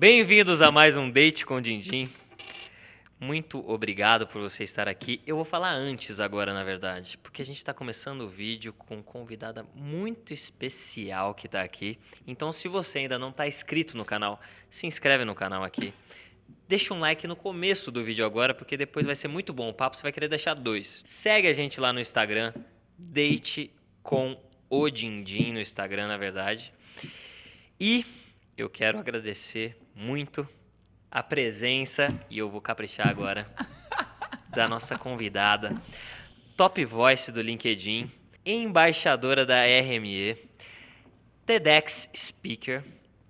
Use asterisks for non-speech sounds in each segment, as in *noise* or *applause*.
Bem-vindos a mais um Date com Dindim. Muito obrigado por você estar aqui. Eu vou falar antes agora, na verdade, porque a gente está começando o vídeo com uma convidada muito especial que está aqui. Então, se você ainda não está inscrito no canal, se inscreve no canal aqui. Deixa um like no começo do vídeo agora, porque depois vai ser muito bom o papo, você vai querer deixar dois. Segue a gente lá no Instagram, Date com o Dindim no Instagram, na verdade. E eu quero agradecer muito a presença, e eu vou caprichar agora, *laughs* da nossa convidada, top voice do LinkedIn, embaixadora da RME, TEDx speaker,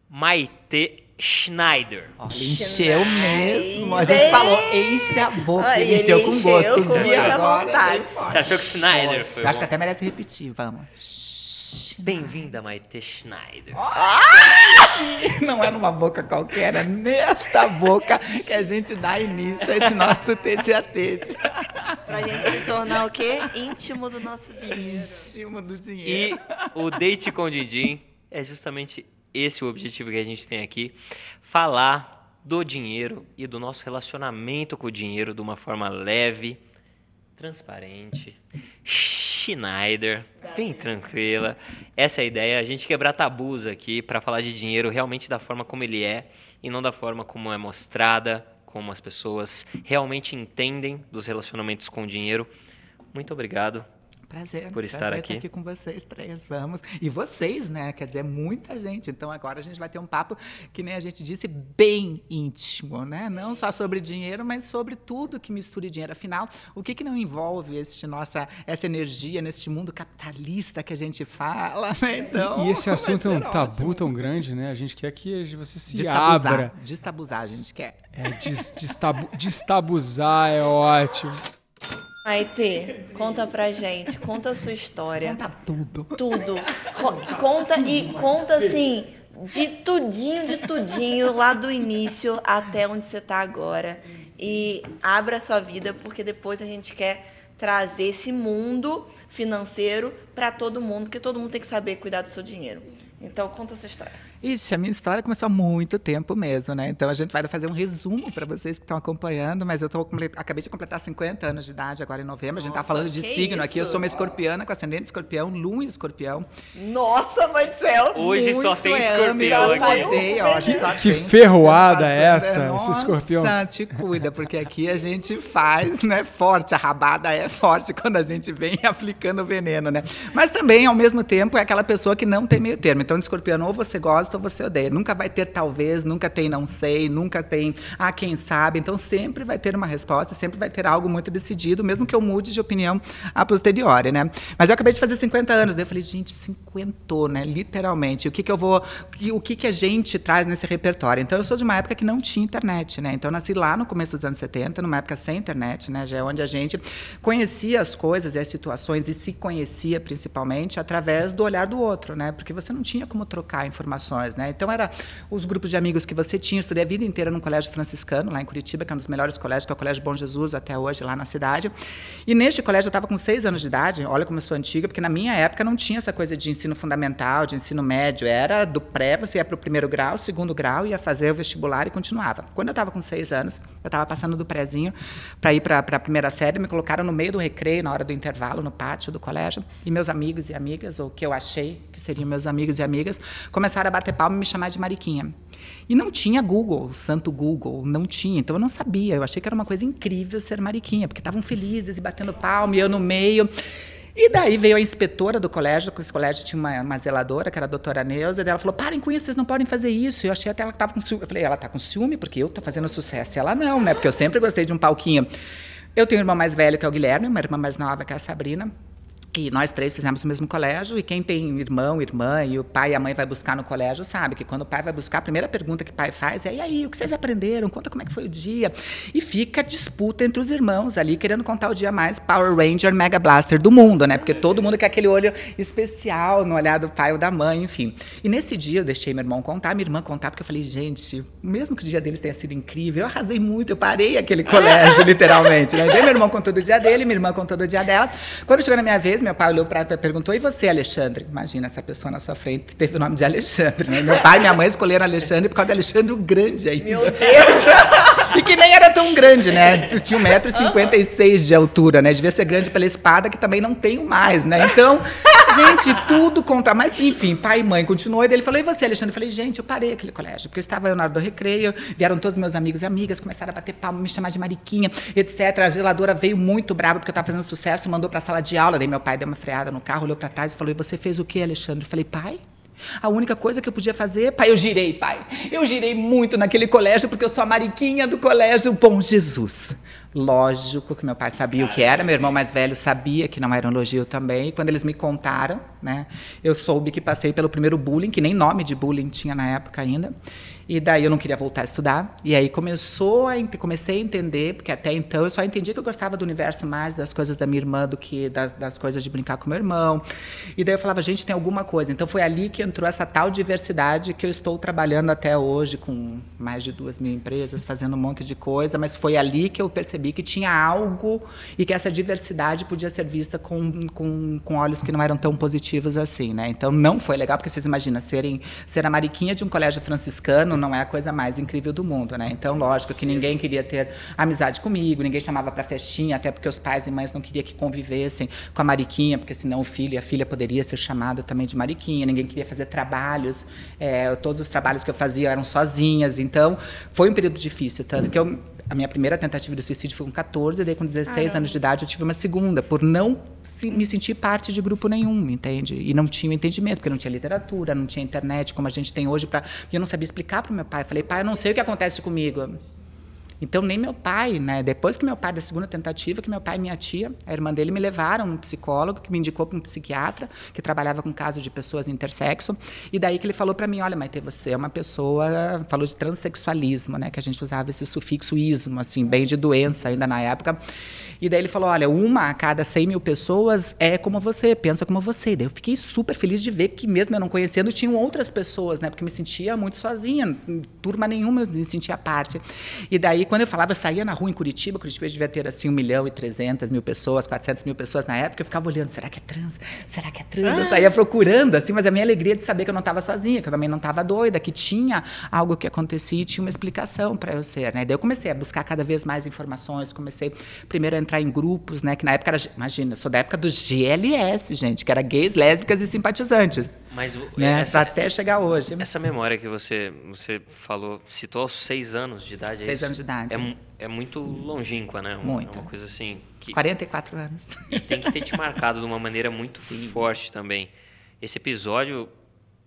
Maite Schneider. Olha, encheu mesmo. A gente falou, enche a boca. Olha, ele encheu com encheu gosto. com E muita vontade. Você achou que Schneider foi Eu acho bom? que até merece repetir, vamos. Bem-vinda, Maite Schneider. Não é numa boca qualquer, é nesta boca que a gente dá início a esse nosso tete a tete. Pra gente se tornar o quê? Íntimo do nosso dinheiro. Cima do dinheiro. E o Date com Dindim é justamente esse o objetivo que a gente tem aqui, falar do dinheiro e do nosso relacionamento com o dinheiro de uma forma leve, transparente, Schneider, bem tranquila. Essa é a ideia, a gente quebrar tabus aqui para falar de dinheiro realmente da forma como ele é e não da forma como é mostrada, como as pessoas realmente entendem dos relacionamentos com o dinheiro. Muito obrigado. Prazer. Por estar prazer aqui. Estar aqui com vocês três, vamos. E vocês, né? Quer dizer, muita gente. Então agora a gente vai ter um papo que nem a gente disse, bem íntimo, né? Não só sobre dinheiro, mas sobre tudo que mistura dinheiro. Afinal, o que, que não envolve este nossa, essa energia neste mundo capitalista que a gente fala, né? Então, E esse vai *laughs* assunto é um ser tabu ótimo. tão grande, né? A gente quer que você se Destabuzar. abra. Destabuzar, a gente quer. É, des, destabu, destabuzar é ótimo. Maite, conta pra gente, conta a sua história. Conta tudo. Tudo. Co- conta e conta assim, de tudinho, de tudinho, lá do início até onde você tá agora. E abra a sua vida, porque depois a gente quer trazer esse mundo financeiro para todo mundo, porque todo mundo tem que saber cuidar do seu dinheiro. Então, conta a sua história. Ixi, a minha história começou há muito tempo mesmo, né? Então a gente vai fazer um resumo para vocês que estão acompanhando, mas eu tô, acabei de completar 50 anos de idade agora em novembro. A gente tá falando de signo aqui. Eu isso? sou uma escorpiana com ascendente escorpião, lua em escorpião. Nossa, mãe do céu! Hoje só tem é, escorpião aqui. eu odeio, ó, Que- só que tem ferroada é essa, passando. esse escorpião? Nossa, *laughs* te cuida, porque aqui a gente faz, né, forte. A rabada é forte quando a gente vem *laughs* aplicando veneno, né? Mas também, ao mesmo tempo, é aquela pessoa que não tem meio termo. Então, de escorpião, ou você gosta ou você odeia. Nunca vai ter talvez, nunca tem não sei, nunca tem ah, quem sabe. Então, sempre vai ter uma resposta, sempre vai ter algo muito decidido, mesmo que eu mude de opinião a posteriori, né? Mas eu acabei de fazer 50 anos, daí eu falei, gente, cinquentou, né? Literalmente. O que que eu vou... O que que a gente traz nesse repertório? Então, eu sou de uma época que não tinha internet, né? Então, eu nasci lá no começo dos anos 70, numa época sem internet, né? Já é onde a gente conhecia as coisas e as situações e se conhecia, principalmente, através do olhar do outro, né? Porque você não tinha como trocar informações, né? Então, era os grupos de amigos que você tinha. Eu estudei a vida inteira num colégio franciscano, lá em Curitiba, que é um dos melhores colégios, que é o Colégio Bom Jesus, até hoje, lá na cidade. E neste colégio eu estava com seis anos de idade, olha como eu sou antiga, porque na minha época não tinha essa coisa de ensino fundamental, de ensino médio. Era do pré, você ia para o primeiro grau, segundo grau, ia fazer o vestibular e continuava. Quando eu estava com seis anos, eu estava passando do prézinho para ir para a primeira série, me colocaram no meio do recreio, na hora do intervalo, no pátio do colégio, e meus amigos e amigas, ou que eu achei que seriam meus amigos e amigas, começaram a bater palma e me chamar de Mariquinha. E não tinha Google, o santo Google, não tinha. Então eu não sabia. Eu achei que era uma coisa incrível ser mariquinha, porque estavam felizes e batendo palma, e eu no meio. E daí veio a inspetora do colégio, que esse colégio tinha uma, uma zeladora, que era a doutora Neuza, e ela falou: parem com isso, vocês não podem fazer isso. Eu achei até ela que estava com ciúme. Eu falei: ela está com ciúme porque eu estou fazendo sucesso. E ela não, né? Porque eu sempre gostei de um palquinho. Eu tenho um irmão mais velho, que é o Guilherme, uma irmã mais nova, que é a Sabrina. E nós três fizemos o mesmo colégio, e quem tem irmão, irmã, e o pai e a mãe vai buscar no colégio, sabe que quando o pai vai buscar, a primeira pergunta que o pai faz é: e aí, o que vocês aprenderam? Conta como é que foi o dia. E fica disputa entre os irmãos ali, querendo contar o dia mais Power Ranger Mega Blaster do mundo, né? Porque todo mundo quer aquele olho especial no olhar do pai ou da mãe, enfim. E nesse dia eu deixei meu irmão contar, minha irmã contar, porque eu falei: gente, mesmo que o dia deles tenha sido incrível, eu arrasei muito, eu parei aquele colégio, *laughs* literalmente. Né? Meu irmão contou do dia dele, minha irmã contou do dia dela. Quando chegou na minha vez, vez meu pai olhou para e perguntou: "E você, Alexandre?" Imagina essa pessoa na sua frente teve o nome de Alexandre, né? Meu pai e minha mãe escolheram Alexandre por causa de Alexandre o Grande aí. Meu Deus! E que nem era tão grande, né? Tinha 1,56m de altura, né? Devia ser grande pela espada, que também não tenho mais, né? Então, gente, tudo conta. Mas, enfim, pai e mãe continuou. E daí ele falou, e você, Alexandre? Eu falei, gente, eu parei aquele colégio, porque eu estava na hora do recreio, vieram todos meus amigos e amigas, começaram a bater palma, me chamar de mariquinha, etc. A zeladora veio muito brava, porque eu estava fazendo sucesso, mandou para a sala de aula. Daí meu pai deu uma freada no carro, olhou para trás e falou, e você fez o quê, Alexandre? Eu falei, pai... A única coisa que eu podia fazer, pai, eu girei, pai. Eu girei muito naquele colégio porque eu sou a mariquinha do colégio Bom Jesus. Lógico que meu pai sabia o que era, meu irmão mais velho sabia que não era um elogio também. E quando eles me contaram, né, eu soube que passei pelo primeiro bullying, que nem nome de bullying tinha na época ainda. E daí eu não queria voltar a estudar. E aí começou a, comecei a entender, porque até então eu só entendia que eu gostava do universo mais das coisas da minha irmã do que das, das coisas de brincar com meu irmão. E daí eu falava, gente, tem alguma coisa. Então foi ali que entrou essa tal diversidade que eu estou trabalhando até hoje com mais de duas mil empresas, fazendo um monte de coisa. Mas foi ali que eu percebi que tinha algo e que essa diversidade podia ser vista com, com, com olhos que não eram tão positivos assim, né? Então não foi legal, porque vocês imaginam, serem, ser a mariquinha de um colégio franciscano não é a coisa mais incrível do mundo, né? Então, lógico que ninguém queria ter amizade comigo, ninguém chamava para festinha, até porque os pais e mães não queriam que convivessem com a mariquinha, porque senão o filho e a filha poderia ser chamado também de mariquinha. Ninguém queria fazer trabalhos, é, todos os trabalhos que eu fazia eram sozinhas. Então, foi um período difícil, tanto que eu a minha primeira tentativa de suicídio foi com 14, daí com 16 Caramba. anos de idade eu tive uma segunda, por não me sentir parte de grupo nenhum, entende? E não tinha entendimento, porque não tinha literatura, não tinha internet como a gente tem hoje. E eu não sabia explicar para o meu pai. Eu falei, pai, eu não sei o que acontece comigo. Então, nem meu pai, né? Depois que meu pai, da segunda tentativa, que meu pai e minha tia, a irmã dele, me levaram um psicólogo, que me indicou para um psiquiatra, que trabalhava com casos de pessoas intersexo. E daí que ele falou para mim: olha, Maite, você é uma pessoa. Falou de transexualismo, né? Que a gente usava esse sufixo ismo, assim, bem de doença ainda na época. E daí ele falou: olha, uma a cada 100 mil pessoas é como você, pensa como você. Daí eu fiquei super feliz de ver que, mesmo eu não conhecendo, tinham outras pessoas, né? Porque me sentia muito sozinha, turma nenhuma me sentia parte. E daí, quando eu falava, eu saía na rua em Curitiba, Curitiba devia ter assim 1 milhão e 300 mil pessoas, 400 mil pessoas na época, eu ficava olhando, será que é trans? Será que é trans? Eu saía procurando, assim, mas a minha alegria de saber que eu não estava sozinha, que eu também não estava doida, que tinha algo que acontecia e tinha uma explicação para eu ser, né? Daí eu comecei a buscar cada vez mais informações, comecei primeiro a entrar em grupos, né? Que na época era, imagina, eu sou da época do GLS, gente, que era gays, lésbicas e simpatizantes. Mas né? essa, até chegar hoje. Essa memória que você, você falou, citou aos seis anos de idade. É seis é anos de idade. É, é muito longínqua, né? Muito. É uma coisa assim. Que 44 anos. E tem que ter te *laughs* marcado de uma maneira muito Sim. forte também. Esse episódio,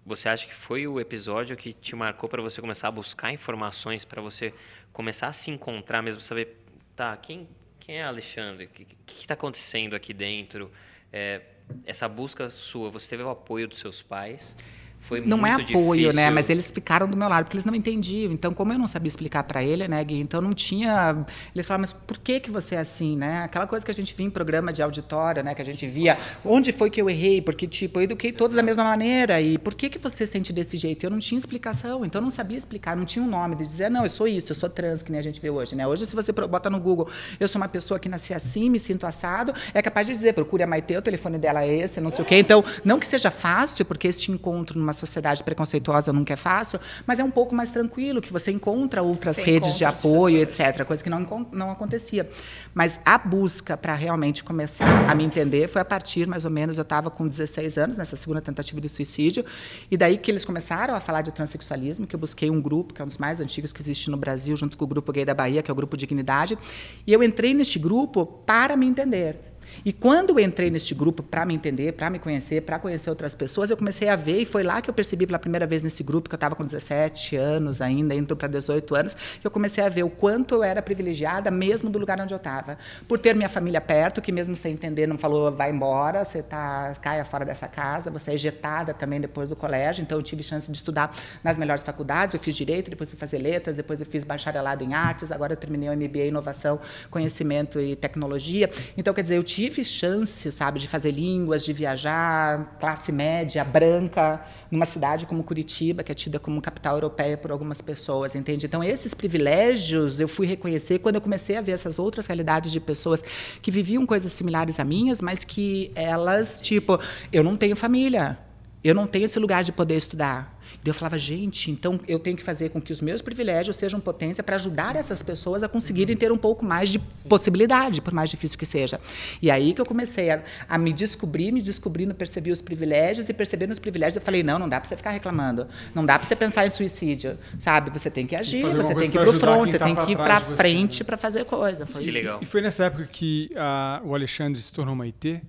você acha que foi o episódio que te marcou para você começar a buscar informações, para você começar a se encontrar mesmo, saber, tá, quem, quem é Alexandre? O que está acontecendo aqui dentro? É, essa busca sua, você teve o apoio dos seus pais? Foi não é apoio, difícil. né? Mas eles ficaram do meu lado, porque eles não entendiam. Então, como eu não sabia explicar para ele, né, Gui? Então, não tinha... Eles falavam, mas por que que você é assim, né? Aquela coisa que a gente via em programa de auditório, né? Que a gente via, Nossa. onde foi que eu errei? Porque, tipo, eu eduquei todos da mesma maneira. E por que que você sente desse jeito? Eu não tinha explicação. Então, eu não sabia explicar. Não tinha um nome de dizer, não, eu sou isso, eu sou trans, que nem a gente vê hoje, né? Hoje, se você bota no Google, eu sou uma pessoa que nasci assim, me sinto assado, é capaz de dizer, procure a Maite, o telefone dela é esse, não sei o quê. Então, não que seja fácil, porque este encontro numa sociedade preconceituosa nunca é fácil, mas é um pouco mais tranquilo, que você encontra outras você redes de apoio, etc., coisa que não, não acontecia. Mas a busca para realmente começar a me entender foi a partir, mais ou menos, eu estava com 16 anos, nessa segunda tentativa de suicídio, e daí que eles começaram a falar de transexualismo, que eu busquei um grupo, que é um dos mais antigos que existe no Brasil, junto com o Grupo Gay da Bahia, que é o Grupo Dignidade, e eu entrei neste grupo para me entender e quando eu entrei neste grupo para me entender, para me conhecer, para conhecer outras pessoas, eu comecei a ver, e foi lá que eu percebi pela primeira vez nesse grupo, que eu estava com 17 anos ainda, indo para 18 anos, que eu comecei a ver o quanto eu era privilegiada, mesmo do lugar onde eu estava. Por ter minha família perto, que mesmo sem entender, não falou, vai embora, você tá, caia fora dessa casa, você é ejetada também depois do colégio, então eu tive chance de estudar nas melhores faculdades, eu fiz Direito, depois fui fazer Letras, depois eu fiz Bacharelado em Artes, agora eu terminei o MBA em Inovação, Conhecimento e Tecnologia. Então, quer dizer, eu tive tive chance, sabe, de fazer línguas, de viajar, classe média, branca, numa cidade como Curitiba, que é tida como capital europeia por algumas pessoas, entende? Então, esses privilégios eu fui reconhecer quando eu comecei a ver essas outras realidades de pessoas que viviam coisas similares a minhas, mas que elas, tipo, eu não tenho família, eu não tenho esse lugar de poder estudar. E eu falava, gente, então eu tenho que fazer com que os meus privilégios sejam potência para ajudar essas pessoas a conseguirem ter um pouco mais de possibilidade, por mais difícil que seja. E aí que eu comecei a, a me descobrir, me descobrindo, percebi os privilégios e percebendo os privilégios, eu falei, não, não dá para você ficar reclamando, não dá para você pensar em suicídio, sabe? Você tem que agir, você tem que ir pro front, você tem que ir para frente né? para fazer coisa. Foi que legal. E foi nessa época que uh, o Alexandre se tornou Maitê?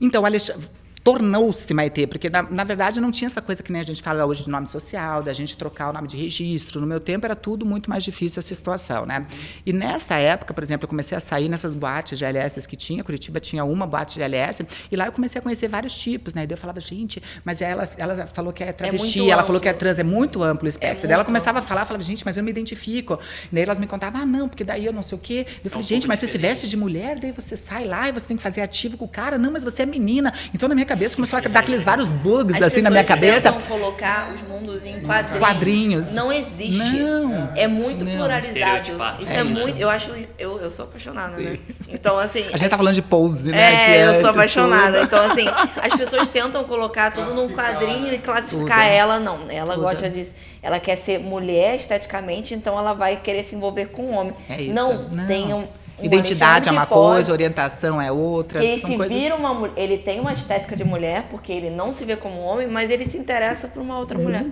Então, Alexandre tornou-se Maitê, porque na, na, verdade não tinha essa coisa que nem a gente fala hoje de nome social, da gente trocar o nome de registro. No meu tempo era tudo muito mais difícil essa situação, né? E nessa época, por exemplo, eu comecei a sair nessas boates de LS que tinha, Curitiba tinha uma boate de LS, e lá eu comecei a conhecer vários tipos, né? E daí eu falava, gente, mas ela, ela falou que é, é travesti, é ela falou que é trans, é muito amplo o espectro. É daí ela começava a falar, falava, gente, mas eu me identifico. E daí elas me contavam, ah, não, porque daí eu não sei o quê. Eu falei, é um gente, mas você se veste de mulher, daí você sai lá e você tem que fazer ativo com o cara. Não, mas você é menina. Então na minha cabeça começou a dar aqueles vários bugs As assim na minha cabeça. Tentam colocar os mundos em quadrinhos. quadrinhos. Não existe. Não. É muito não. pluralizado. Isso é, é muito. Eu acho. Eu, eu sou apaixonada, né? Sim. né? Então, assim. A gente tá falando de pose, né? É, eu sou apaixonada. Então, assim, as pessoas tentam colocar tudo num quadrinho e classificar tudo. ela, não. Ela tudo. gosta disso. Ela quer ser mulher esteticamente, então ela vai querer se envolver com um homem. É isso. Não, não. tem um Identidade é uma coisa, orientação é outra. Ele se coisas... vira uma ele tem uma estética de mulher porque ele não se vê como homem, mas ele se interessa por uma outra uhum. mulher.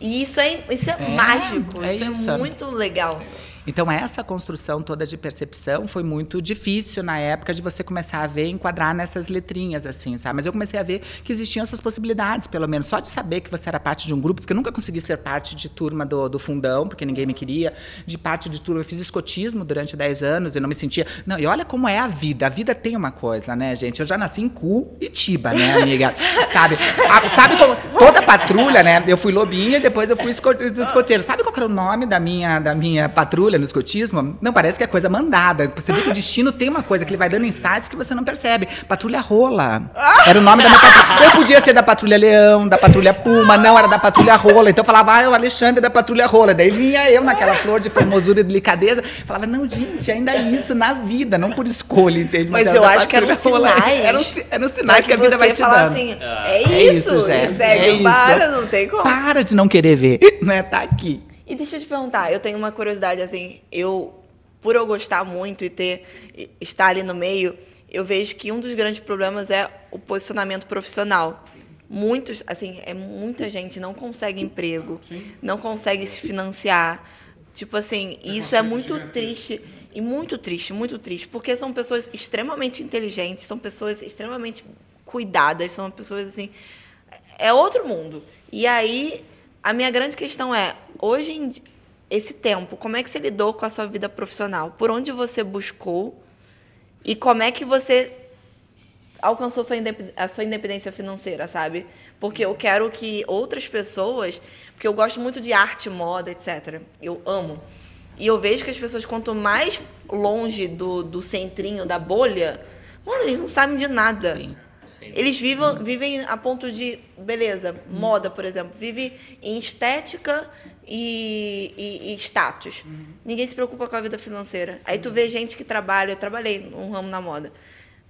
E isso é isso é, é mágico, é isso, é isso é muito legal. Então, essa construção toda de percepção foi muito difícil na época de você começar a ver enquadrar nessas letrinhas, assim, sabe? Mas eu comecei a ver que existiam essas possibilidades, pelo menos. Só de saber que você era parte de um grupo, porque eu nunca consegui ser parte de turma do, do fundão, porque ninguém me queria. De parte de turma, eu fiz escotismo durante 10 anos e não me sentia. Não, e olha como é a vida. A vida tem uma coisa, né, gente? Eu já nasci em Curitiba, né, amiga? *laughs* sabe? A, sabe como. Toda patrulha, né? Eu fui lobinha e depois eu fui escoteiro. Sabe qual era o nome da minha, da minha patrulha? No escotismo, não parece que é coisa mandada. Você vê que o destino tem uma coisa que ele vai dando insights que você não percebe. Patrulha Rola. Era o nome da minha patrulha. Eu podia ser da Patrulha Leão, da Patrulha Puma, não, era da Patrulha Rola. Então eu falava, ah, é o Alexandre da Patrulha Rola. Daí vinha eu naquela flor de formosura e delicadeza. Falava, não, gente, ainda é isso na vida, não por escolha, entende? Mas, Mas eu acho que eram sinais. Eram, eram sinais que, a vida vai te dando. Assim, é, é isso, Zé. Segue, é para, não tem como. Para de não querer ver, né? Tá aqui. E deixa eu te perguntar, eu tenho uma curiosidade assim, eu por eu gostar muito e ter estar ali no meio, eu vejo que um dos grandes problemas é o posicionamento profissional. Muitos, assim, é muita gente não consegue emprego, Sim. não consegue se financiar. Tipo assim, isso é muito triste e muito triste, muito triste, porque são pessoas extremamente inteligentes, são pessoas extremamente cuidadas, são pessoas assim, é outro mundo. E aí a minha grande questão é, hoje em esse tempo, como é que você lidou com a sua vida profissional? Por onde você buscou? E como é que você alcançou a sua independência financeira, sabe? Porque eu quero que outras pessoas, porque eu gosto muito de arte, moda, etc. Eu amo. E eu vejo que as pessoas, quanto mais longe do, do centrinho, da bolha, mano, eles não sabem de nada. Sim. Eles vivem, vivem a ponto de, beleza, moda, por exemplo, vive em estética e, e, e status. Uhum. Ninguém se preocupa com a vida financeira. Aí tu vê gente que trabalha, eu trabalhei num ramo na moda.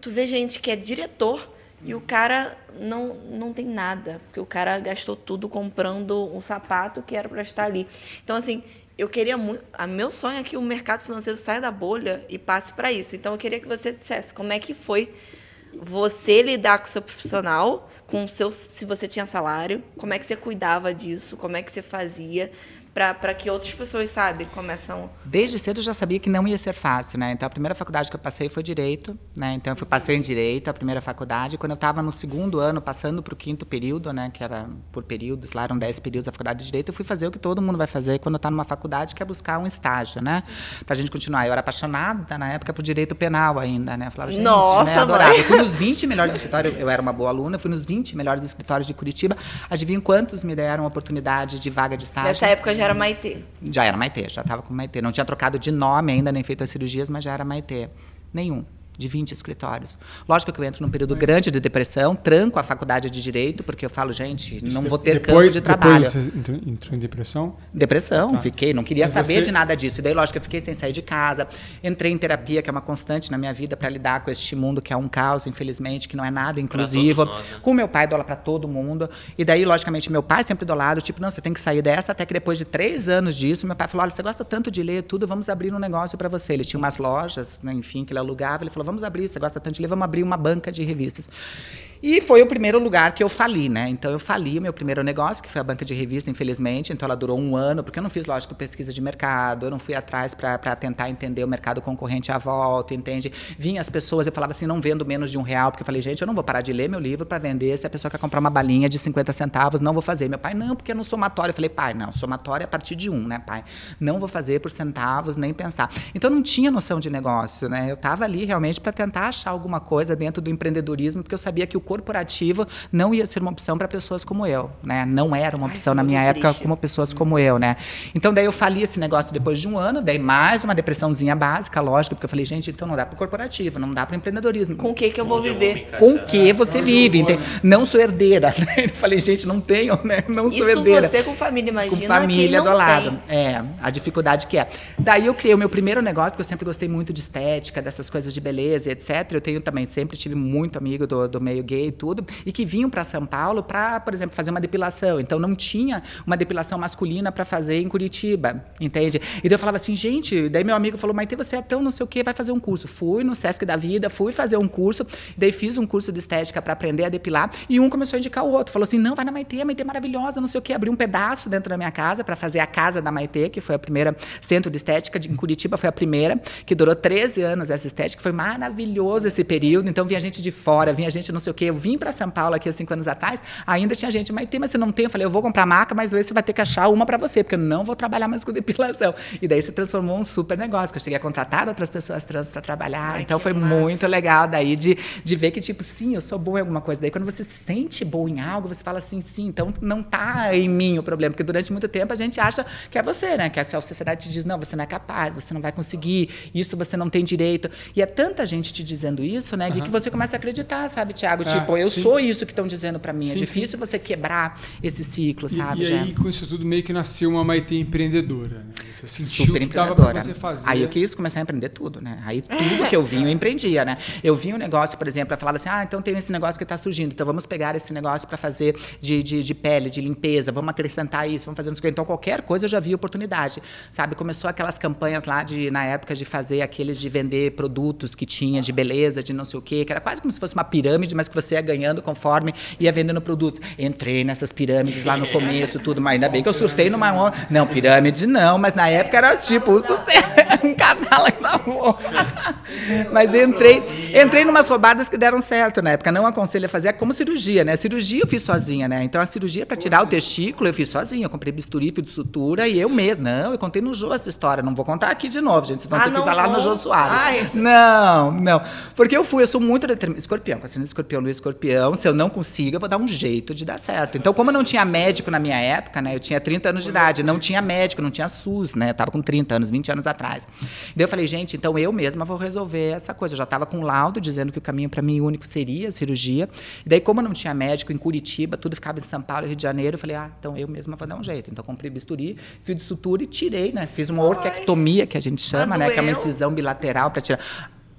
Tu vê gente que é diretor e o cara não, não tem nada, porque o cara gastou tudo comprando um sapato que era para estar ali. Então, assim, eu queria muito. A meu sonho é que o mercado financeiro saia da bolha e passe para isso. Então, eu queria que você dissesse como é que foi você lidar com o seu profissional, com o seu, se você tinha salário, como é que você cuidava disso, como é que você fazia para que outras pessoas, sabe, começam... Desde cedo eu já sabia que não ia ser fácil, né? Então, a primeira faculdade que eu passei foi Direito, né? Então, eu fui, passei em Direito, a primeira faculdade. Quando eu estava no segundo ano, passando para o quinto período, né? Que era por períodos, lá eram dez períodos da faculdade de Direito, eu fui fazer o que todo mundo vai fazer quando está numa faculdade, que é buscar um estágio, né? Para a gente continuar. Eu era apaixonada, na época, por Direito Penal ainda, né? Eu falava, gente, Nossa, né? adorava. Eu fui nos 20 melhores escritórios, eu era uma boa aluna, fui nos 20 melhores escritórios de Curitiba. Adivinha quantos me deram oportunidade de vaga de estágio? Nessa época já era Maitê. Já era Maitê, já estava com Maitê. Não tinha trocado de nome ainda, nem feito as cirurgias, mas já era Maitê. Nenhum. De 20 escritórios. Lógico que eu entro num período grande de depressão, tranco a faculdade de direito, porque eu falo, gente, não vou ter depois, campo de trabalho. Depois você entrou, em depressão? Depressão, Tá. fiquei, não queria Mas saber você- de nada disso. E daí, lógico, eu fiquei sem sair de casa. Entrei em terapia, que é uma constante na minha vida, para lidar com este mundo que é um caos, infelizmente, que não é nada inclusivo. nós, né? Com meu pai, dou aula para todo mundo. E daí, logicamente, meu pai sempre do lado, tipo, não, você tem que sair dessa. Até que depois de três anos disso, meu pai falou: olha, você gosta tanto de ler tudo, vamos abrir um negócio para você. Ele tinha umas lojas, né, enfim, que ele alugava. Ele falou: vamos abrir, você gosta tanto de ler, vamos abrir uma banca de revistas. E foi o primeiro lugar que eu fali, né? Então eu fali o meu primeiro negócio, que foi a banca de revista, infelizmente. Então ela durou um ano, porque eu não fiz, lógico, pesquisa de mercado, eu não fui atrás para tentar entender o mercado concorrente à volta, entende? Vinha as pessoas, eu falava assim, não vendo menos de um real, porque eu falei, gente, eu não vou parar de ler meu livro para vender. Se a pessoa quer comprar uma balinha de 50 centavos, não vou fazer. Meu pai, não, porque é no somatório. Eu falei, pai, não, somatório é a partir de um, né, pai? Não vou fazer por centavos, nem pensar. Então não tinha noção de negócio, né? Eu estava ali realmente para tentar achar alguma coisa dentro do empreendedorismo, porque eu sabia que o corporativo não ia ser uma opção para pessoas como eu, né? Não era uma Ai, opção isso é na minha época triste. como pessoas como eu, né? Então daí eu fali esse negócio depois de um ano, daí mais uma depressãozinha básica, lógico, porque eu falei, gente, então não dá para corporativo, não dá para empreendedorismo. Com o que que eu vou eu viver? Com o que você vive? entende? Não sou herdeira. *laughs* Né? Eu falei, gente, não tenho, né? Não sou Isso herdeira você com família, imagina com família do lado. tem. É, a dificuldade que é. Daí eu criei o meu primeiro negócio, porque eu sempre gostei muito de estética, dessas coisas de beleza, e etc. Eu tenho também, sempre tive muito amigo do, do meio gay e tudo, e que vinham para São Paulo para, por exemplo, fazer uma depilação. Então não tinha uma depilação masculina para fazer em Curitiba, entende? E daí eu falava assim, gente, daí meu amigo falou, Maite, você é tão não sei o quê, vai fazer um curso. Fui no Sesc da Vida, fui fazer um curso, daí fiz um curso de estética para aprender a depilar, e um começou a indicar o outro. Falou assim, não, vai na Maite, a Maite é maravilhosa, não sei o quê. Abri um pedaço dentro da minha casa para fazer a casa da Maite, que foi a primeira centro de estética de, em Curitiba, foi a primeira, que durou 13 anos essa estética, foi maravilhoso esse período. Então vinha gente de fora, vinha gente não sei o quê. Eu vim para São Paulo aqui há cinco anos atrás, ainda tinha gente, Maite, mas você não tem? Eu falei, eu vou comprar maca, mas você vai ter que achar uma para você, porque eu não vou trabalhar mais com depilação. E daí se transformou um super negócio, que eu cheguei a contratar outras pessoas trans para trabalhar. Ai, então foi massa. muito legal daí de, de ver que, tipo, sim, eu sou boa em alguma coisa. Daí quando você se sente boa em algo, você fala assim, sim, então não tá em mim o problema. Porque durante muito tempo a gente acha que é você, né? Que a sociedade te diz, não, você não é capaz, você não vai conseguir, isso você não tem direito. E é tanta gente te dizendo isso, né? Gui, Que você começa a acreditar, sabe, Tiago? Ah, tipo, eu sim. sou isso que estão dizendo para mim. é Sim, difícil você quebrar esse ciclo, E, sabe, e aí, Gé? com isso tudo, meio que nasceu uma Maite empreendedora. Né? Você sentiu super que tava você fazer. Aí eu quis começar a empreender tudo, né? Aí tudo que eu vinha, eu empreendia, né? Eu vinha um negócio, por exemplo, eu falava assim, ah, então tem esse negócio que está surgindo, então vamos pegar esse negócio para fazer de, de, de pele, de limpeza, vamos acrescentar isso, vamos fazer não sei o quê. Então qualquer coisa eu já via oportunidade, sabe? Começou aquelas campanhas lá de, na época de fazer aqueles de vender produtos que tinha de beleza, de não sei o quê, que era quase como se fosse uma pirâmide, mas que você ia ganhando conforme ia vendendo produtos. Entrei nessas pirâmides lá no começo, tudo, mas ainda bem que eu surfei numa. Não, pirâmide não, mas na época era tipo um sucesso, *laughs* um catálogo da. *laughs* Mas entrei, entrei numas roubadas que deram certo na época. Não aconselho a fazer é como cirurgia, né? Cirurgia eu fiz sozinha, né? Então a cirurgia para tirar o testículo eu fiz sozinha. Eu comprei bisturi, fiz de sutura e eu mesma. Não, eu contei no Jô essa história. Não vou contar aqui de novo, gente. Vocês vão Ah, ter que lá no. Jô Soares. Ai. Não, não. Porque eu fui, eu sou muito determinada. Escorpião, com a escorpião no escorpião. Se eu não consigo, eu vou dar um jeito de dar certo. Então, como eu não tinha médico na minha época, né? Eu tinha 30 anos de idade, não tinha médico, não tinha SUS, né? Eu tava com 30 anos, 20 anos atrás. Daí eu falei, gente, então eu mesma vou resolver essa coisa. Eu já tava com um laudo dizendo que o caminho para mim único seria a cirurgia. E daí, como eu não tinha médico em Curitiba, tudo ficava em São Paulo e Rio de Janeiro, eu falei, ah, então eu mesma vou dar um jeito. Então, comprei bisturi, fiz de sutura e tirei, né? Fiz uma orquiectomia, que a gente chama, né? Que é uma incisão bilateral para tirar.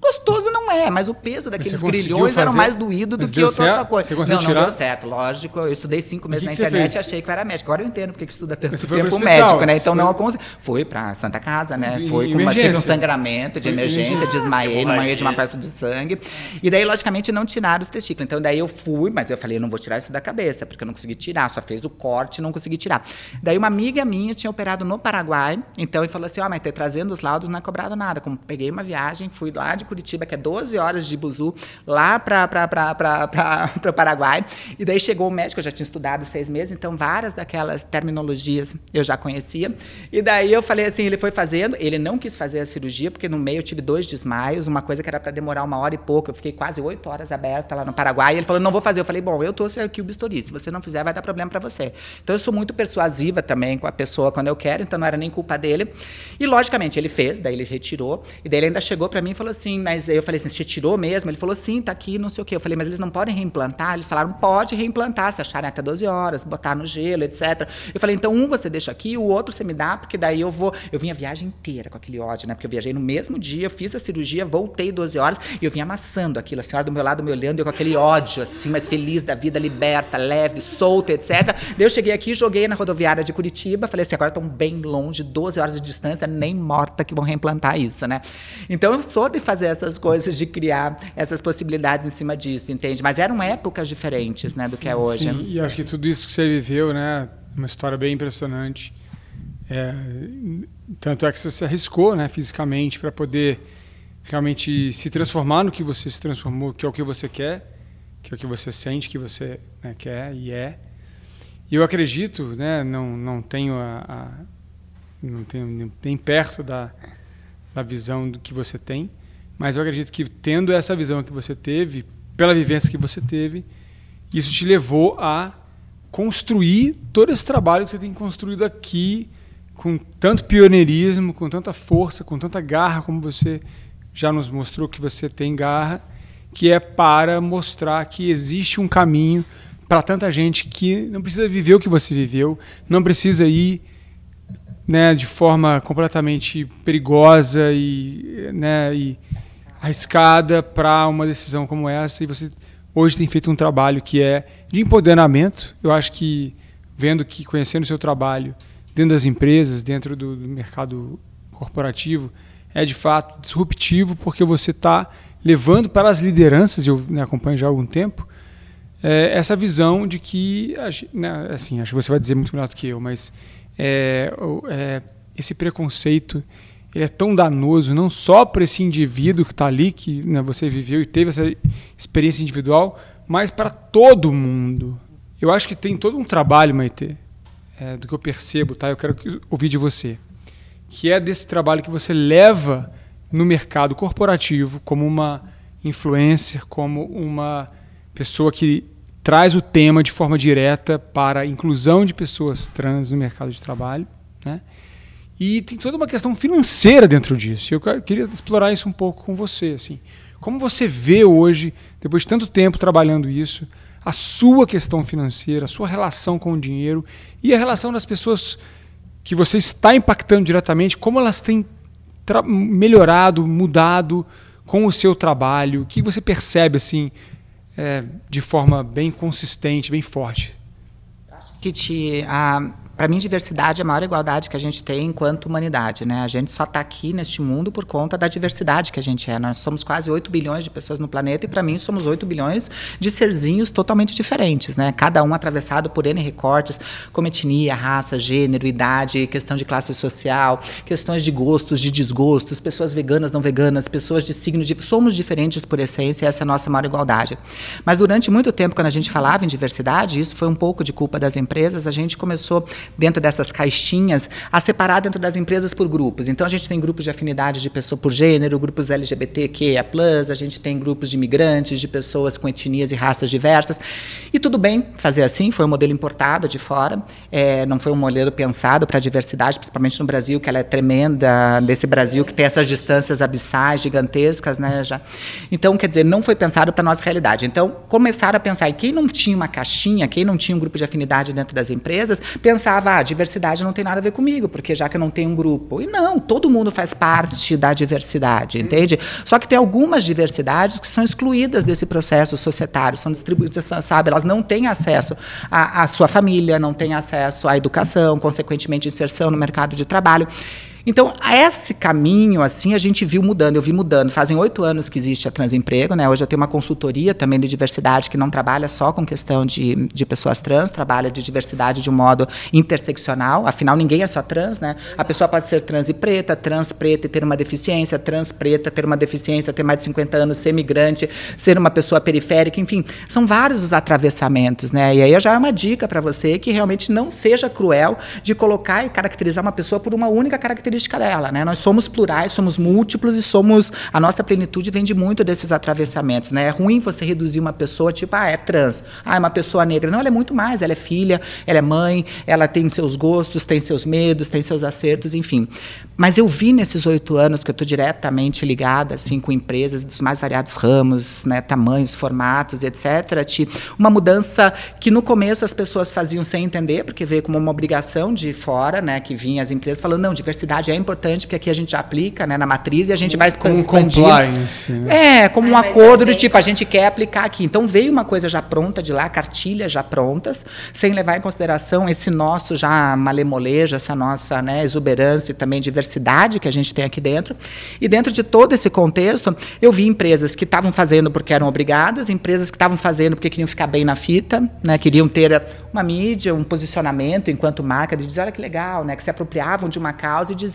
Gostoso não é, mas o peso daqueles grilhões era fazer? mais doído do Mas que outra, outra coisa. Não, não tirar? deu certo, lógico. Eu estudei cinco meses que na que internet e achei que eu era médico. Agora eu entendo porque que estuda tanto foi tempo hospital, médico, né? Então você não foi- aconselho. Fui pra Santa Casa, né? Foi com uma, tive um sangramento de Foi emergência, emergência. desmaiei meio de uma peça de sangue. E daí, logicamente, não tiraram os testículos. Então daí eu fui, mas eu falei, eu não vou tirar isso da cabeça, porque eu não consegui tirar. Só fez o corte e não consegui tirar. Daí uma amiga minha tinha operado no Paraguai, então ele falou assim, ó, mas ter trazendo os laudos não é cobrado nada. Como peguei uma viagem, fui lá de Curitiba, que é 12 horas de Buzu, lá para *laughs* o Paraguai. E daí chegou o médico, eu já tinha estudado seis meses, então várias daquelas terminologias eu já conhecia. E daí eu falei assim, ele foi fazendo, ele não quis fazer a cirurgia, porque no meio eu tive dois desmaios, uma coisa que era para demorar uma hora e pouco, eu fiquei quase oito horas aberta lá no Paraguai, e ele falou, não vou fazer. Eu falei, bom, eu trouxe aqui o bisturi, se você não fizer vai dar problema para você. Então eu sou muito persuasiva também com a pessoa quando eu quero, então não era nem culpa dele. E logicamente ele fez, daí ele retirou, e daí ele ainda chegou para mim e falou assim, mas eu falei assim, você tirou mesmo? Ele falou, sim, tá aqui, não sei o quê. Eu falei, mas eles não podem reimplantar? Eles falaram, pode reimplantar, se acharem até 12 horas, botar no gelo, etc. Eu falei, então um você deixa aqui, o outro você me dá, porque daí eu vou. Eu vim a viagem inteira com aquele ódio, né? Porque eu viajei no mesmo dia, fiz a cirurgia, voltei 12 horas e eu vim amassando aquilo. A senhora do meu lado me olhando, eu com aquele ódio, assim, mas feliz da vida, liberta, leve, solta, etc. Daí eu cheguei aqui, joguei na rodoviária de Curitiba, falei assim, agora estão bem longe, 12 horas de distância, nem morta que vão reimplantar isso, né? Então eu sou de fazer essas coisas, de criar essas possibilidades em cima disso, entende? Mas eram épocas diferentes, né, do que é hoje. Sim, e acho que tudo isso que você viveu, né, uma história bem impressionante. É, tanto é que você se arriscou, né, fisicamente, para poder realmente se transformar no que você se transformou, que é o que você quer, que é o que você sente que você né, quer e é. E eu acredito, né, não, não tenho a, a não tenho nem perto da, da visão do que você tem, mas eu acredito que tendo essa visão que você teve, pela vivência que você teve, isso te levou a construir todo esse trabalho que você tem construído aqui com tanto pioneirismo, com tanta força, com tanta garra, como você já nos mostrou que você tem garra, que é para mostrar que existe um caminho para tanta gente que não precisa viver o que você viveu, não precisa ir né, de forma completamente perigosa e, né, e arriscada para uma decisão como essa. E você hoje tem feito um trabalho que é de empoderamento. Eu acho que vendo que conhecendo o seu trabalho dentro das empresas, dentro do, do mercado corporativo, é de fato disruptivo porque você está levando para as lideranças, eu né, acompanho já há algum tempo, é, essa visão de que, né, assim, acho que você vai dizer muito melhor do que eu, mas é, é, esse preconceito ele é tão danoso, não só para esse indivíduo que está ali, que né, você viveu e teve essa experiência individual, mas para todo mundo. Eu acho que tem todo um trabalho, Maite, é, do que eu percebo, tá? Eu quero ouvir de você, que é desse trabalho que você leva no mercado corporativo como uma influencer, como uma pessoa que traz o tema de forma direta para a inclusão de pessoas trans no mercado de trabalho? E tem toda uma questão financeira dentro disso. Eu queria explorar isso um pouco com você, assim. Como você vê hoje, depois de tanto tempo trabalhando isso, a sua questão financeira, a sua relação com o dinheiro e a relação das pessoas que você está impactando diretamente, como elas têm melhorado, mudado com o seu trabalho, o que você percebe assim é, de forma bem consistente, bem forte? Que te, a, para mim, diversidade é a maior igualdade que a gente tem enquanto humanidade. Né? A gente só está aqui neste mundo por conta da diversidade que a gente é. Nós somos quase 8 bilhões de pessoas no planeta e, para mim, somos 8 bilhões de serzinhos totalmente diferentes. Né? Cada um atravessado por N recortes, como etnia, raça, gênero, idade, questão de classe social, questões de gostos, de desgostos, pessoas veganas, não veganas, pessoas de signo. De... Somos diferentes por essência e essa é a nossa maior igualdade. Mas, durante muito tempo, quando a gente falava em diversidade, isso foi um pouco de culpa das empresas, a gente começou dentro dessas caixinhas, a separar dentro das empresas por grupos. Então, a gente tem grupos de afinidade de pessoa por gênero, grupos LGBTQIA+, a gente tem grupos de imigrantes, de pessoas com etnias e raças diversas. E tudo bem fazer assim, foi um modelo importado de fora, é, não foi um modelo pensado para a diversidade, principalmente no Brasil, que ela é tremenda, desse Brasil que tem essas distâncias abissais, gigantescas, né, já. Então, quer dizer, não foi pensado para a nossa realidade. Então, começaram a pensar, e quem não tinha uma caixinha, quem não tinha um grupo de afinidade dentro das empresas, ah, diversidade não tem nada a ver comigo, porque já que eu não tenho um grupo. E não, todo mundo faz parte da diversidade, entende? Só que tem algumas diversidades que são excluídas desse processo societário, são distribuídas, sabe? Elas não têm acesso à, à sua família, não têm acesso à educação, consequentemente, inserção no mercado de trabalho. Então, esse caminho, assim, a gente viu mudando, eu vi mudando. Fazem oito anos que existe a Transemprego, né? Hoje eu tenho uma consultoria também de diversidade que não trabalha só com questão de, de pessoas trans, trabalha de diversidade de um modo interseccional. Afinal, ninguém é só trans, né? A pessoa pode ser trans e preta, trans preta e ter uma deficiência, trans preta, ter uma deficiência, ter mais de 50 anos, ser migrante, ser uma pessoa periférica, enfim, são vários os atravessamentos, né? E aí já é uma dica para você que realmente não seja cruel de colocar e caracterizar uma pessoa por uma única característica característica dela, né? Nós somos plurais, somos múltiplos e somos a nossa plenitude vem de muito desses atravessamentos, né? É ruim você reduzir uma pessoa tipo, ah, é trans, ah, é uma pessoa negra. Não, ela é muito mais, ela é filha, ela é mãe, ela tem seus gostos, tem seus medos, tem seus acertos, enfim. Mas eu vi nesses oito anos que eu estou diretamente ligada assim com empresas dos mais variados ramos, né, tamanhos, formatos, etc. Uma mudança que no começo as pessoas faziam sem entender, porque veio como uma obrigação de fora, né, que vinha as empresas falando não, diversidade é importante porque aqui a gente aplica, né, na matriz e a gente vai expandir. Como compliance. Né? É, como um acordo do tipo a gente quer aplicar aqui. Então veio uma coisa já pronta de lá, cartilhas já prontas, sem levar em consideração esse nosso já malemolejo, essa nossa né, exuberância e também diversidade que a gente tem aqui dentro. E dentro de todo esse contexto, eu vi empresas que estavam fazendo porque eram obrigadas, empresas que estavam fazendo porque queriam ficar bem na fita, né, queriam ter uma mídia, um posicionamento enquanto marca, de dizer, olha que legal, né, que se apropriavam de uma causa e diziam,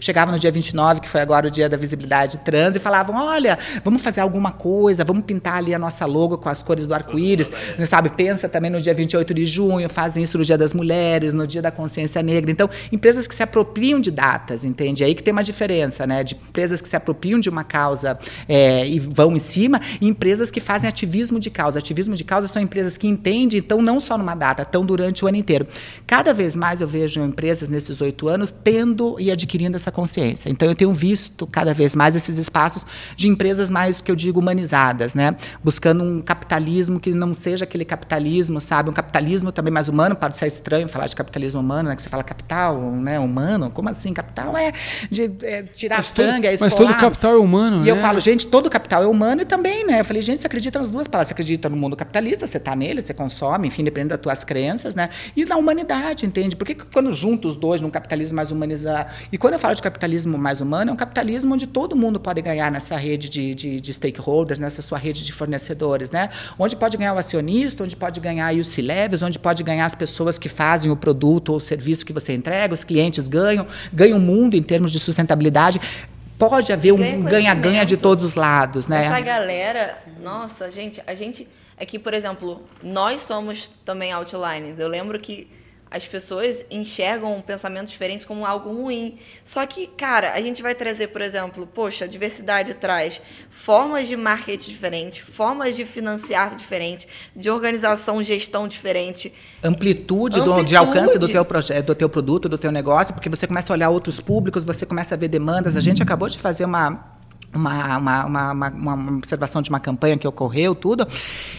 chegavam no dia 29, que foi agora o dia da visibilidade trans, e falavam, olha, vamos fazer alguma coisa, vamos pintar ali a nossa logo com as cores do arco-íris, sabe, pensa também no dia 28 de junho, fazem isso no dia das mulheres, no dia da consciência negra. Então, empresas que se apropriam de datas, entende? É aí que tem uma diferença, né, de empresas que se apropriam de uma causa é, e vão em cima, e empresas que fazem ativismo de causa. Ativismo de causa são empresas que entendem, então, não só numa data, estão durante o ano inteiro. Cada vez mais eu vejo empresas nesses oito anos tendo e adquirindo essa consciência. Então, eu tenho visto cada vez mais esses espaços de empresas mais, que eu digo, humanizadas, né? buscando um capitalismo que não seja aquele capitalismo, sabe? Um capitalismo também mais humano, pode ser estranho falar de capitalismo humano, né? que você fala capital né? humano. Como assim? Capital é de é tirar mas sangue, é escolar. Mas todo capital é humano, E né? eu falo, gente, todo capital é humano e também, né? Eu falei, gente, você acredita nas duas palavras. Você acredita no mundo capitalista, você está nele, você consome, enfim, depende das tuas crenças, né? E na humanidade, entende? Porque quando junta os dois num capitalismo mais humanizado. E quando eu falo de capitalismo mais humano, é um capitalismo onde todo mundo pode ganhar nessa rede de, de, de stakeholders, nessa sua rede de fornecedores, né? Onde pode ganhar o acionista, onde pode ganhar os C-levels, onde pode ganhar as pessoas que fazem o produto ou o serviço que você entrega, os clientes ganham, ganham o mundo em termos de sustentabilidade pode haver um ganha-ganha de todos os lados, né? Essa galera, nossa, gente, a gente é que, por exemplo, nós somos também outliners. Eu lembro que as pessoas enxergam pensamentos diferentes como algo ruim. Só que, cara, a gente vai trazer, por exemplo, poxa, a diversidade traz formas de marketing diferentes, formas de financiar diferentes, de organização, gestão diferente. Amplitude, Amplitude. Do, de alcance do teu projeto, do teu produto, do teu negócio, porque você começa a olhar outros públicos, você começa a ver demandas. A gente acabou de fazer uma uma, uma, uma, uma, observação de uma campanha que ocorreu, tudo.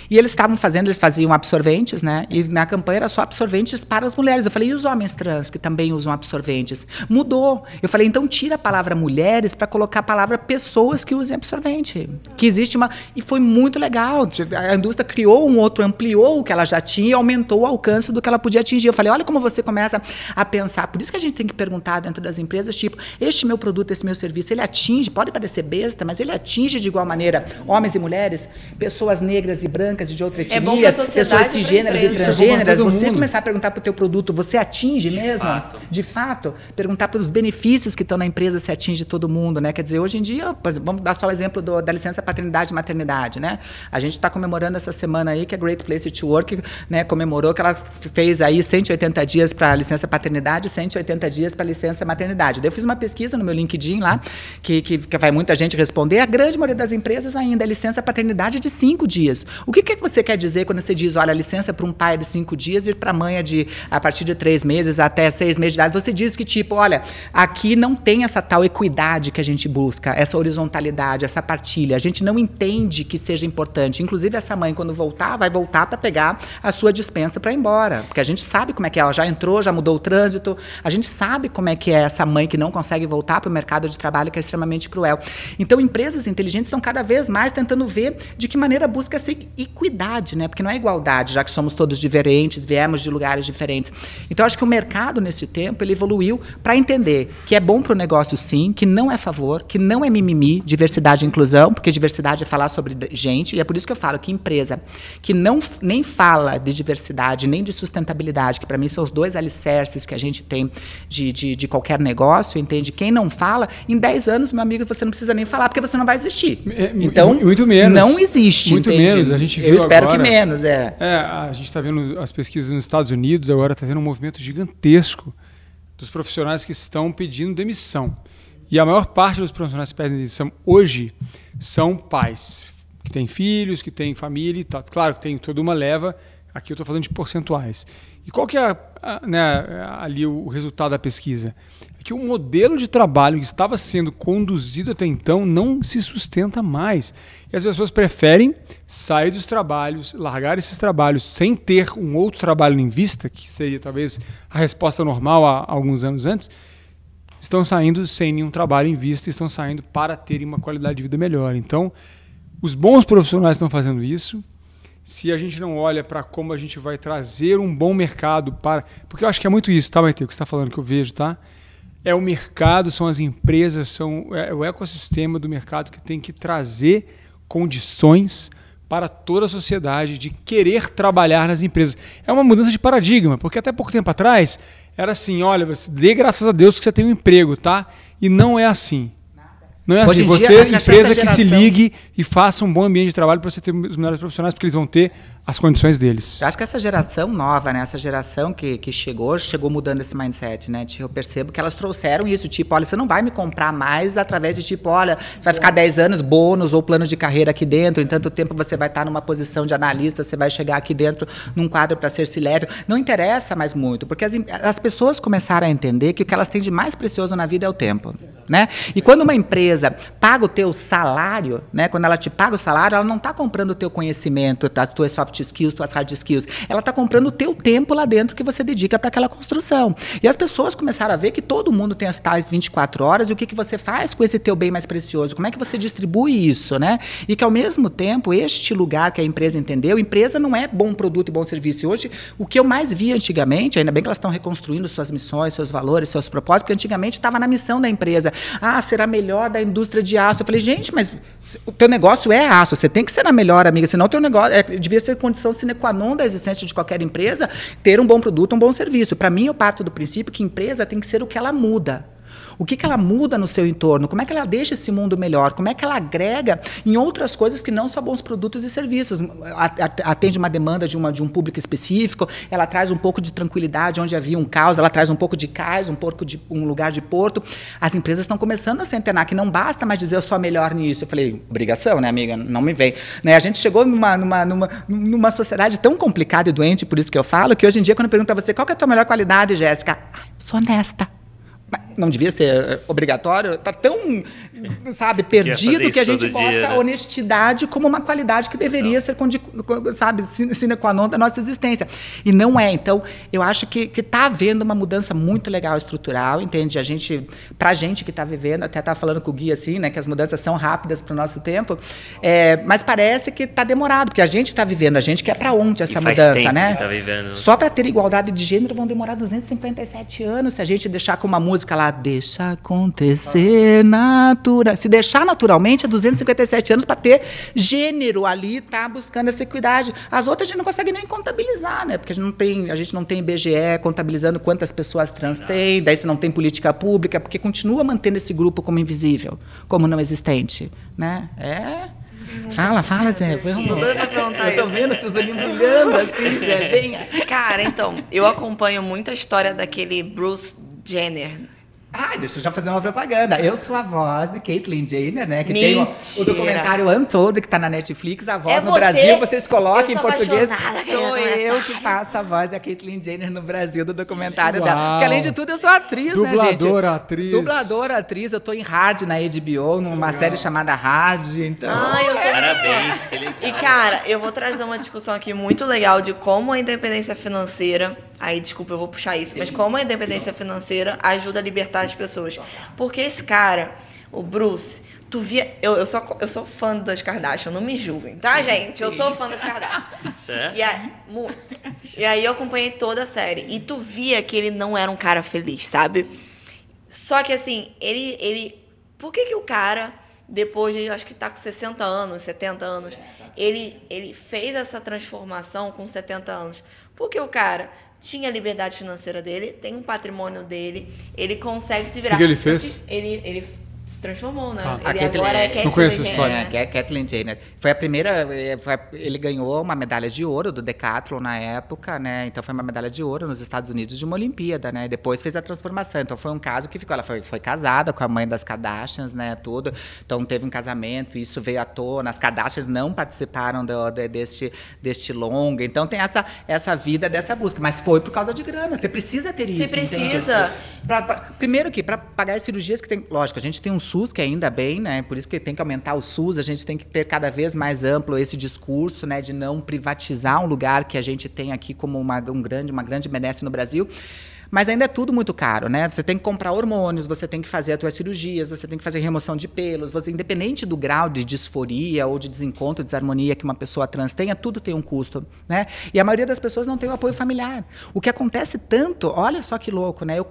E eles estavam fazendo, eles faziam absorventes, né? E na campanha era só absorventes para as mulheres. Eu falei, e os homens trans que também usam absorventes? Mudou. Eu falei, então tira a palavra mulheres para colocar a palavra pessoas que usem absorvente. Que existe uma. E foi muito legal. A indústria criou um outro, ampliou o que ela já tinha e aumentou o alcance do que ela podia atingir. Eu falei, olha como você começa a pensar. Por isso que a gente tem que perguntar dentro das empresas, tipo, este meu produto, esse meu serviço, ele atinge, pode parecer besta, mas ele atinge de igual maneira homens e mulheres, pessoas negras e brancas e de outra etnia, é pessoas cisgêneras e transgêneras. Você mundo. começar a perguntar para o teu produto, você atinge de mesmo? Fato. De fato. Perguntar pelos benefícios que estão na empresa se atinge todo mundo, né? Quer dizer, hoje em dia, vamos dar só o exemplo do, da licença paternidade e maternidade, né? A gente está comemorando essa semana aí que a Great Place to Work né, comemorou que ela fez aí 180 dias para licença paternidade e 180 dias para licença maternidade. Daí eu fiz uma pesquisa no meu LinkedIn lá, que, que, que vai muita gente gente responder, a grande maioria das empresas ainda é licença paternidade de cinco dias. O que, que você quer dizer quando você diz, olha, licença para um pai é de cinco dias e para a mãe é de a partir de três meses até seis meses de idade? Você diz que, tipo, olha, aqui não tem essa tal equidade que a gente busca, essa horizontalidade, essa partilha. A gente não entende que seja importante. Inclusive, essa mãe, quando voltar, vai voltar para pegar a sua dispensa para ir embora. Porque a gente sabe como é que é. Ela já entrou, já mudou o trânsito. A gente sabe como é que é essa mãe que não consegue voltar para o mercado de trabalho, que é extremamente cruel. Então, empresas inteligentes estão cada vez mais tentando ver de que maneira busca essa equidade, né? Porque não é igualdade, já que somos todos diferentes, viemos de lugares diferentes. Então, acho que o mercado, nesse tempo, ele evoluiu para entender que é bom para o negócio, sim, que não é favor, que não é mimimi, diversidade e inclusão, porque diversidade é falar sobre gente, e é por isso que eu falo que empresa que não nem fala de diversidade, nem de sustentabilidade, que para mim são os dois alicerces que a gente tem de, de, de qualquer negócio, entende? Quem não fala, em 10 anos, meu amigo, você não precisa nem falar, porque você não vai existir. É, então, muito menos. Não existe. Muito entende? menos. A gente Eu espero agora, que menos, é. É, a gente está vendo as pesquisas nos Estados Unidos, agora está vendo um movimento gigantesco dos profissionais que estão pedindo demissão. E a maior parte dos profissionais que pedem demissão hoje são pais, que têm filhos, que têm família e tal. Claro que tem toda uma leva, aqui eu estou falando de percentuais. E qual que é a, a, né, ali o, o resultado da pesquisa? É que o modelo de trabalho que estava sendo conduzido até então não se sustenta mais. E as pessoas preferem sair dos trabalhos, largar esses trabalhos sem ter um outro trabalho em vista, que seria talvez a resposta normal há alguns anos antes, estão saindo sem nenhum trabalho em vista, estão saindo para terem uma qualidade de vida melhor. Então, os bons profissionais estão fazendo isso, se a gente não olha para como a gente vai trazer um bom mercado para. Porque eu acho que é muito isso, tá, Maite? O que você está falando que eu vejo, tá? É o mercado, são as empresas, são é o ecossistema do mercado que tem que trazer condições para toda a sociedade de querer trabalhar nas empresas. É uma mudança de paradigma, porque até pouco tempo atrás era assim, olha, você dê graças a Deus que você tem um emprego, tá? E não é assim. Não é assim, você, dia, empresa que se ligue e faça um bom ambiente de trabalho para você ter os melhores profissionais, porque eles vão ter as condições deles. Eu acho que essa geração nova, né, essa geração que, que chegou, chegou mudando esse mindset, né? Eu percebo que elas trouxeram isso, tipo, olha, você não vai me comprar mais através de tipo, olha, você vai ficar 10 anos bônus ou plano de carreira aqui dentro, em tanto tempo você vai estar numa posição de analista, você vai chegar aqui dentro num quadro para ser C-level. Não interessa mais muito, porque as, as pessoas começaram a entender que o que elas têm de mais precioso na vida é o tempo, né? E quando uma empresa paga o teu salário, né? Quando ela te paga o salário, ela não está comprando o teu conhecimento, as tuas soft skills, tuas hard skills. Ela está comprando o teu tempo lá dentro que você dedica para aquela construção. E as pessoas começaram a ver que todo mundo tem as tais 24 horas e o que, que você faz com esse teu bem mais precioso? Como é que você distribui isso, né? E que ao mesmo tempo, este lugar que a empresa entendeu, empresa não é bom produto e bom serviço. Hoje, o que eu mais vi antigamente, ainda bem que elas estão reconstruindo suas missões, seus valores, seus propósitos, porque antigamente estava na missão da empresa. Ah, será melhor da indústria de aço. Eu falei, gente, mas o teu negócio é aço, você tem que ser a melhor amiga, senão o teu negócio é, devia ser condição sine qua non da existência de qualquer empresa ter um bom produto, um bom serviço. Para mim, eu parto do princípio que empresa tem que ser o que ela muda. O que, que ela muda no seu entorno? Como é que ela deixa esse mundo melhor? Como é que ela agrega em outras coisas que não só bons produtos e serviços? Atende uma demanda de, uma, de um público específico, ela traz um pouco de tranquilidade onde havia um caos, ela traz um pouco de cais, um pouco de um lugar de porto. As empresas estão começando a se antenar que não basta mais dizer eu sou a melhor nisso. Eu falei, obrigação, né, amiga? Não me vem. Né? A gente chegou numa, numa, numa, numa sociedade tão complicada e doente, por isso que eu falo, que hoje em dia, quando eu pergunto para você qual é a tua melhor qualidade, Jéssica, sou honesta não devia ser eh, obrigatório, está tão, sabe, perdido que a gente coloca dia, né? a honestidade como uma qualidade que deveria não. ser, sabe, sine qua non da nossa existência. E não é. Então, eu acho que está havendo uma mudança muito legal estrutural, entende? A gente, para a gente que está vivendo, até estava falando com o Gui assim, né, que as mudanças são rápidas para o nosso tempo, é, mas parece que está demorado, porque a gente está vivendo, a gente quer para onde essa mudança, né? Tá Só para ter igualdade de gênero vão demorar 257 anos se a gente deixar com uma música lá deixa acontecer natural. Se deixar naturalmente, é 257 anos para ter gênero ali, tá buscando essa equidade. As outras a gente não consegue nem contabilizar, né? Porque a gente não tem, a gente não tem IBGE contabilizando quantas pessoas trans tem, daí se não tem política pública, porque continua mantendo esse grupo como invisível, como não existente, né? É Fala, fala, Zé. Vamos. Tô doida pra perguntar Eu tô vendo seus olhinhos brilhando assim, Zé. Venha. Cara, então, eu acompanho muito a história daquele Bruce Jenner. Ai, deixa eu já fazer uma propaganda. Eu sou a voz de Caitlyn Jenner, né? Que Mentira. tem o, o documentário Untold, que está na Netflix. A voz é no você? Brasil, vocês colocam em português. Sou eu que faço a voz da Caitlyn Jenner no Brasil, do documentário Uau. dela. Porque além de tudo, eu sou atriz, Dubladora, né, gente? Dubladora, atriz. Dubladora, atriz. Eu tô em Hard na HBO, numa Legal. série chamada Hard. Então... Ai, eu sou... Parabéns. E, cara, eu vou trazer uma discussão aqui muito legal de como a independência financeira Aí, desculpa, eu vou puxar isso. Mas como a independência financeira ajuda a libertar as pessoas? Porque esse cara, o Bruce, tu via. Eu, eu, sou, eu sou fã das Kardashian, não me julguem, tá, gente? Eu sou fã das Kardashian. *laughs* Certo? E aí, muito. E aí eu acompanhei toda a série. E tu via que ele não era um cara feliz, sabe? Só que assim, ele. ele por que, que o cara, depois de, acho que tá com 60 anos, 70 anos, ele, ele fez essa transformação com 70 anos? Porque o cara tinha a liberdade financeira dele, tem um patrimônio dele, ele consegue se virar. O que ele fez? Ele, ele se transformou, né? Ah, a ele Caitlyn- agora é Não Caitlyn conheço a Jenner, história. É, é Kathleen Jenner. Foi a primeira. eh, foi a- ele ganhou uma medalha de ouro do Decathlon na época, né? Então foi uma medalha de ouro nos Estados Unidos de uma Olimpíada, né? Depois fez a transformação. Então foi um caso que ficou. Ela foi, foi casada com a mãe das Kardashians, né? Tudo. Então teve um casamento, isso veio à tona. As Kardashians não participaram do, de- deste, deste longa. Então tem essa, essa vida dessa busca. Mas foi por causa de grana. Você precisa ter Você isso. entende? precisa. Pra- pra- primeiro que para pagar as cirurgias que tem, lógico, a gente tem um SUS que ainda bem, né? Por isso que tem que aumentar o SUS, a gente tem que ter cada vez mais amplo esse discurso, né, de não privatizar um lugar que a gente tem aqui como uma, um grande, uma grande benesse no Brasil. Mas ainda é tudo muito caro, né? Você tem que comprar hormônios, você tem que fazer as suas cirurgias, você tem que fazer remoção de pelos, você independente do grau de disforia ou de desencontro, desarmonia que uma pessoa trans tenha, tudo tem um custo, né? E a maioria das pessoas não tem o apoio familiar. O que acontece tanto, olha só que louco, né? Eu,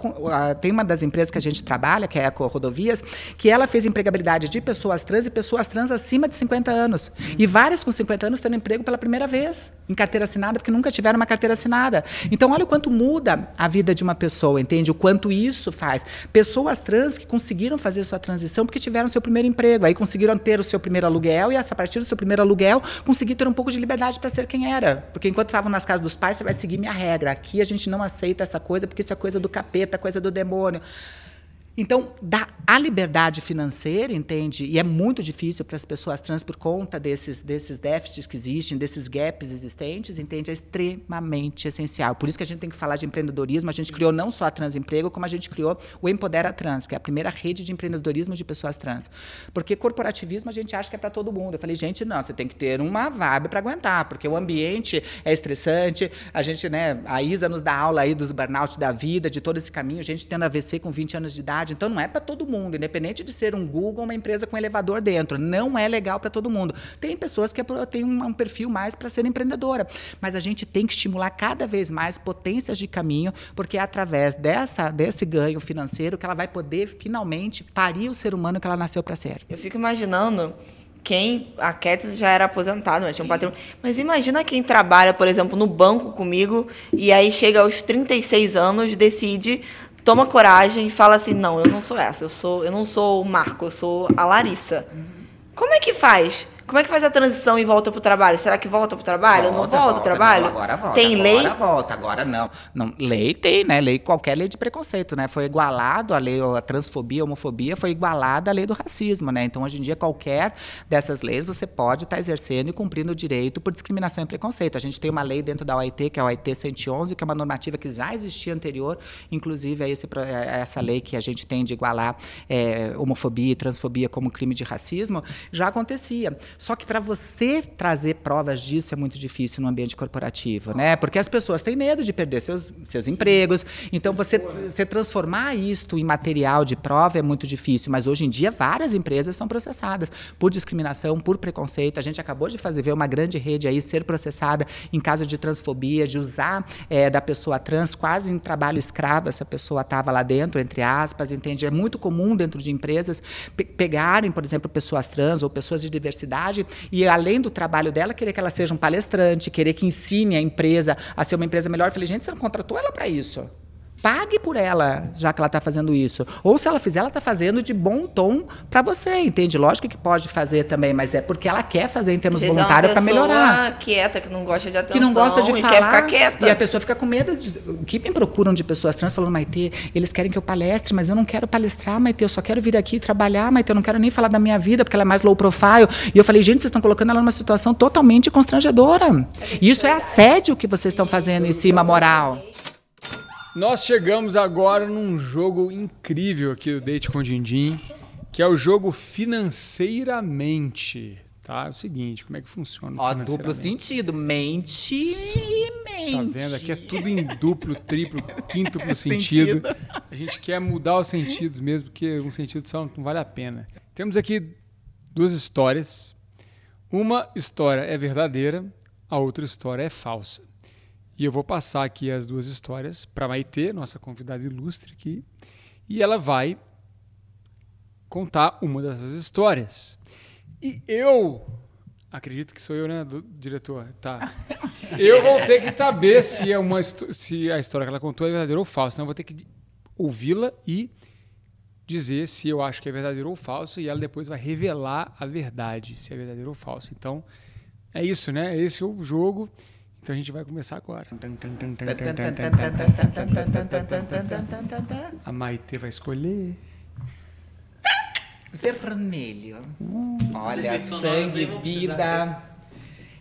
tem uma das empresas que a gente trabalha, que é a Eco Rodovias, que ela fez empregabilidade de pessoas trans e pessoas trans acima de 50 anos. E várias com 50 anos tendo emprego pela primeira vez, em carteira assinada, porque nunca tiveram uma carteira assinada. Então, olha o quanto muda a vida de uma pessoa, entende? O quanto isso faz. Pessoas trans que conseguiram fazer sua transição porque tiveram seu primeiro emprego, aí conseguiram ter o seu primeiro aluguel e, a partir do seu primeiro aluguel, conseguir ter um pouco de liberdade para ser quem era. Porque enquanto estavam nas casas dos pais, você vai seguir minha regra. Aqui a gente não aceita essa coisa porque isso é coisa do capeta, coisa do demônio. Então, dá a liberdade financeira, entende? E é muito difícil para as pessoas trans por conta desses, desses déficits que existem, desses gaps existentes, entende? É extremamente essencial. Por isso que a gente tem que falar de empreendedorismo. A gente criou não só a Transemprego, como a gente criou o Empodera Trans, que é a primeira rede de empreendedorismo de pessoas trans. Porque corporativismo a gente acha que é para todo mundo. Eu falei, gente, não, você tem que ter uma vibe para aguentar, porque o ambiente é estressante. A gente, né, a Isa nos dá aula aí dos burnout da vida, de todo esse caminho. A gente tendo AVC com 20 anos de idade. Então não é para todo mundo, independente de ser um Google, uma empresa com elevador dentro. Não é legal para todo mundo. Tem pessoas que é têm um, perfil mais para ser empreendedora, mas a gente tem que estimular cada vez mais potências de caminho, porque é através dessa, desse ganho financeiro que ela vai poder finalmente parir o ser humano que ela nasceu para ser. Eu fico imaginando quem. A Kathleen já era aposentada, mas tinha um patrão. Mas imagina quem trabalha, por exemplo, no banco comigo e aí chega aos 36 anos, decide, toma coragem e fala assim: não, eu não sou essa, eu, sou, eu não sou o Marco, eu sou a Larissa. Como é que faz? Como é que faz a transição e volta pro trabalho? Será que volta pro trabalho? não volta pro trabalho? não, agora volta. Tem agora lei? volta, agora não. não. Lei tem, né? Lei, qualquer lei de preconceito, né? Foi igualado a lei, a transfobia, a homofobia, foi igualada à lei do racismo, né? Então, hoje em dia, qualquer dessas leis você pode estar exercendo e cumprindo o direito por discriminação e preconceito. A gente tem uma lei dentro da OIT, que é a OIT 111, que é uma normativa que já existia anterior, inclusive a, esse, pro- a essa lei que a gente tem de igualar é, homofobia e transfobia como crime de racismo, já acontecia. Só que para você trazer provas disso é muito difícil no ambiente corporativo, né? Porque as pessoas têm medo de perder seus, seus empregos. Então, você, você transformar isto em material de prova é muito difícil. Mas hoje em dia, várias empresas são processadas por discriminação, por preconceito. A gente acabou de fazer ver uma grande rede aí ser processada em caso de transfobia, de usar eh, da pessoa trans quase em trabalho escravo, essa pessoa estava lá dentro, entre aspas, entende? É muito comum dentro de empresas pe- pegarem, por exemplo, pessoas trans ou pessoas de diversidade e, além do trabalho dela, querer que ela seja um palestrante, querer que ensine a empresa a ser uma empresa melhor. Eu falei, gente, você não contratou ela para isso. Pague por ela, já que ela está fazendo isso. Ou se ela fizer, ela está fazendo de bom tom para você, entende? Lógico que pode fazer também, mas é porque ela quer fazer em termos é voluntários para melhorar quieta, que não gosta de atenção. que não gosta de falar quer ficar quieta. e a pessoa fica com medo de, o que me procuram de pessoas trans falando Maite eles querem que eu palestre mas eu não quero palestrar Maite eu só quero vir aqui trabalhar Maite eu não quero nem falar da minha vida porque ela é mais low profile e eu falei gente vocês estão colocando ela numa situação totalmente constrangedora e isso é assédio que vocês estão fazendo em cima moral Nós chegamos agora num jogo incrível aqui do Date com Dindim, que é o jogo financeiramente. Tá? É o seguinte, como é que funciona? o ó duplo sentido mente e mente Tá vendo? Aqui é tudo em duplo, triplo, quíntuplo *laughs* sentido. Sentido. A gente quer mudar os sentidos mesmo, porque um sentido só não vale a pena. Temos aqui duas histórias. Uma história é verdadeira, a outra história é falsa. E eu vou passar aqui as duas histórias para Maitê, nossa convidada ilustre aqui, e ela vai contar uma dessas histórias. E eu acredito que sou eu, né, do diretor? Tá. Eu vou ter que saber se, é uma, se a história que ela contou é verdadeira ou falsa. Então eu vou ter que ouvi-la e dizer se eu acho que é verdadeiro ou falso e ela depois vai revelar a verdade, se é verdadeiro ou falso. Então, é isso, né? Esse é o jogo. Então a gente vai começar agora. A Maite vai escolher. Vermelho. Olha, sangue, vida.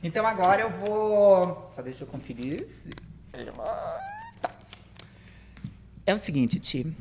Então agora eu vou. Só deixa eu conferir. Tá. É o seguinte, Ti.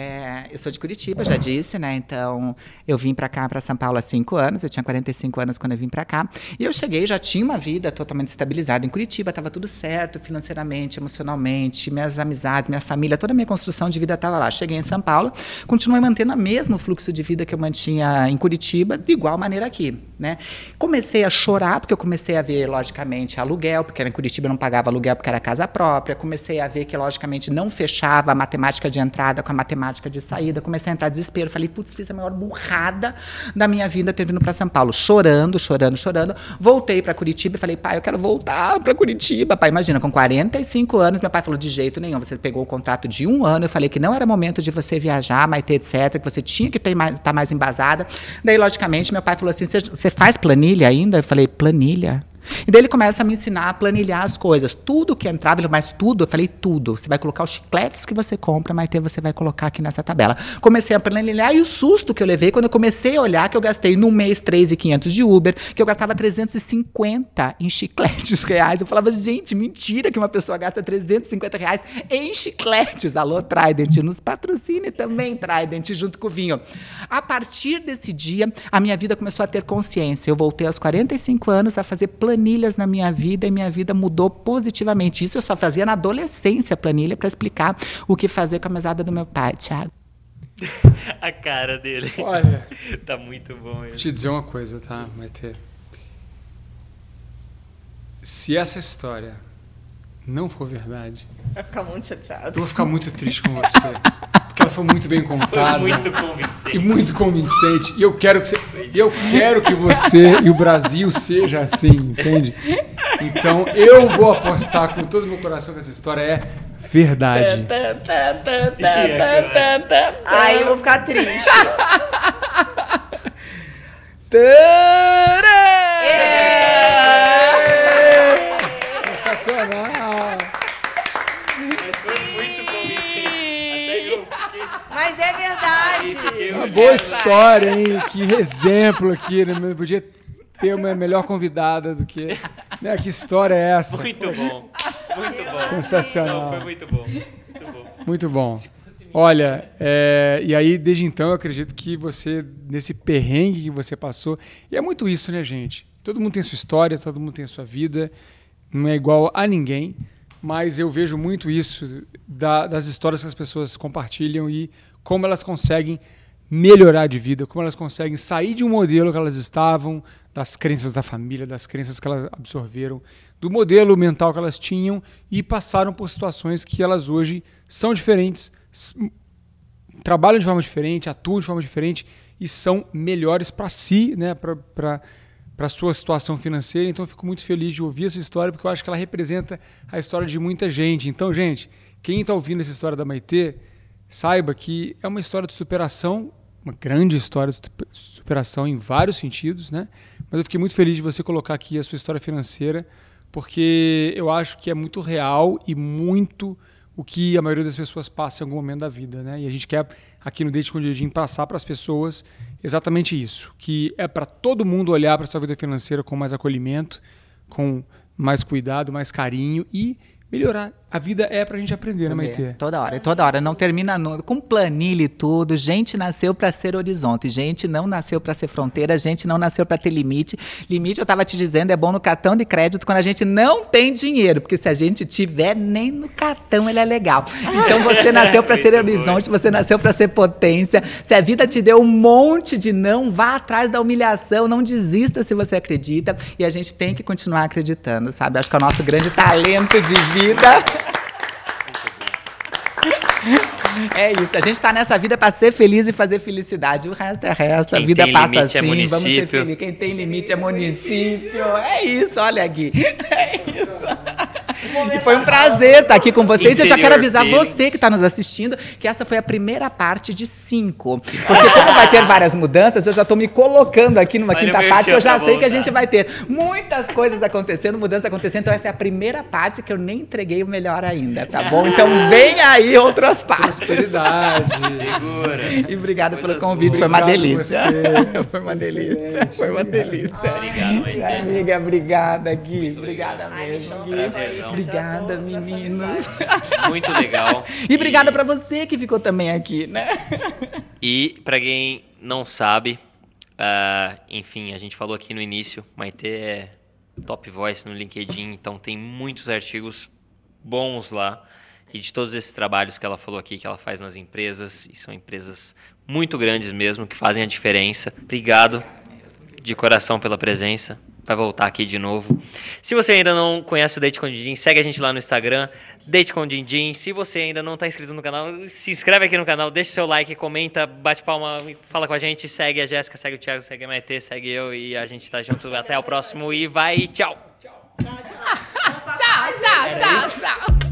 É, eu sou de Curitiba, já disse, né? Então, eu vim para cá, para São Paulo, há cinco anos. Eu tinha 45 anos quando eu vim para cá. E eu cheguei, já tinha uma vida totalmente estabilizada em Curitiba, estava tudo certo financeiramente, emocionalmente, minhas amizades, minha família, toda a minha construção de vida estava lá. Cheguei em São Paulo, continuei mantendo o mesmo fluxo de vida que eu mantinha em Curitiba, de igual maneira aqui, né? Comecei a chorar, porque eu comecei a ver, logicamente, aluguel, porque em Curitiba eu não pagava aluguel porque era casa própria. Comecei a ver que, logicamente, não fechava a matemática de entrada com a matemática de saída. Comecei a entrar em desespero. Falei, putz, fiz a maior burrada da minha vida ter vindo para São Paulo. Chorando, chorando, chorando. Voltei para Curitiba e falei, pai, eu quero voltar para Curitiba. Pai, imagina, com 45 anos, meu pai falou, de jeito nenhum. Você pegou o contrato de um ano. Eu falei que não era momento de você viajar, Maite, etc. Que você tinha que estar mais, tá mais embasada. Daí, logicamente, meu pai falou assim, "Você- você faz planilha ainda? Eu falei, planilha? E daí ele começa a me ensinar a planilhar as coisas. Tudo que entrava, ele, mas tudo, eu falei tudo. Você vai colocar os chicletes que você compra, mas você vai colocar aqui nessa tabela. Comecei a planilhar e o susto que eu levei quando eu comecei a olhar que eu gastei no mês 3.500 de Uber, que eu gastava 350 em chicletes *laughs* reais. Eu falava, gente, mentira que uma pessoa gasta 350 reais em chicletes. Alô, Trident, nos patrocine também, Trident, junto com o vinho. A partir desse dia, a minha vida começou a ter consciência. Eu voltei aos 45 anos a fazer planilhas na minha vida e minha vida mudou positivamente. Isso eu só fazia na adolescência, planilha, para explicar o que fazer com a mesada do meu pai, Thiago. *laughs* A cara dele. Olha, *laughs* tá muito bom vou isso. te dizer uma coisa, tá, Maite? Se essa história não for verdade, Vai ficar muito chateado. eu vou ficar muito triste com você. *laughs* Porque ela foi muito bem Foi contada. muito E convincente. muito convincente. E eu quero que você, eu quero que você e o Brasil seja assim, entende? Então eu vou apostar com todo o meu coração que essa história é verdade. Aí eu vou ficar triste. *laughs* Mas foi muito convincente. Até eu fiquei... Mas é verdade. Uma boa história, hein? Que exemplo aqui, né? Podia ter uma melhor convidada do que. Né? Que história é essa? Muito bom. Muito bom. Sensacional. Não, foi muito bom. Muito bom. Muito bom. Olha, é, e aí desde então eu acredito que você, nesse perrengue que você passou, e é muito isso, né, gente? Todo mundo tem sua história, todo mundo tem sua vida, não é igual a ninguém, mas eu vejo muito isso da- das histórias que as pessoas compartilham e como elas conseguem melhorar de vida, como elas conseguem sair de um modelo que elas estavam, das crenças da família, das crenças que elas absorveram, do modelo mental que elas tinham e passaram por situações que elas hoje são diferentes, trabalham de forma diferente, atuam de forma diferente e são melhores para si, né, para a sua situação financeira. Então eu fico muito feliz de ouvir essa história porque eu acho que ela representa a história de muita gente. Então, gente, quem está ouvindo essa história da Maitê, saiba que é uma história de superação, uma grande história de super- superação em vários sentidos, né? Mas eu fiquei muito feliz de você colocar aqui a sua história financeira, porque eu acho que é muito real e muito o que a maioria das pessoas passa em algum momento da vida, né? E a gente quer aqui no Date com o Diedim passar para as pessoas exatamente isso, que é para todo mundo olhar para sua vida financeira com mais acolhimento, com mais cuidado, mais carinho e melhorar. A vida é para a gente aprender, né, Maitê? Toda hora, toda hora. Não termina no, com planilha e tudo. Gente nasceu para ser horizonte. Gente não nasceu para ser fronteira. Gente não nasceu para ter limite. Limite, eu tava te dizendo, é bom no cartão de crédito quando a gente não tem dinheiro. Porque se a gente tiver, nem no cartão ele é legal. Então você *laughs* nasceu para ser horizonte, você nasceu para ser potência. Se a vida te deu um monte de não, vá atrás da humilhação. Não desista se você acredita. E a gente tem que continuar acreditando, sabe? Acho que é o nosso grande talento de vida. É isso, a gente tá nessa vida para ser feliz e fazer felicidade. O resto é resto, a Quem vida tem passa é assim, vamos ser município. felizes. Quem tem limite é município. É isso, olha, Gui. *laughs* É isso. E foi um prazer estar aqui com vocês. Eu já quero avisar Interior você que está nos assistindo que essa foi a primeira parte de cinco. Porque como vai ter várias mudanças, eu já estou me colocando aqui numa Olha quinta parte que eu já pra sei que a voltar. gente vai ter muitas coisas acontecendo, mudanças acontecendo. Então essa é a primeira parte que eu nem entreguei o melhor ainda, tá bom? Então vem aí outras partes. Prosperidade. Segura. E obrigado pelo Coisas convite, foi uma Obrigado delícia. você. Foi uma delícia, Excelente, foi uma delícia. Obrigado. Amiga, obrigada, Gui. Obrigada mesmo, Gui. Obrigada, meninos. Muito legal. E obrigada pra você que ficou também aqui, né? E pra quem não sabe, ah, enfim, a gente falou aqui no início, Maite é top voice no LinkedIn, então tem muitos artigos bons lá. E de todos esses trabalhos que ela falou aqui, que ela faz nas empresas, e são empresas muito grandes mesmo, que fazem a diferença. Obrigado de coração pela presença. Vai voltar aqui de novo. Se você ainda não conhece o Date com Dindim, segue a gente lá no Instagram, Date com Dindim. Se você ainda não está inscrito no canal, se inscreve aqui no canal, deixa seu like, comenta, bate palma, fala com a gente, segue a Jéssica, segue o Thiago, segue a Maite, segue eu e a gente tá junto. Até o próximo e vai, tchau! Tchau, tchau, tchau.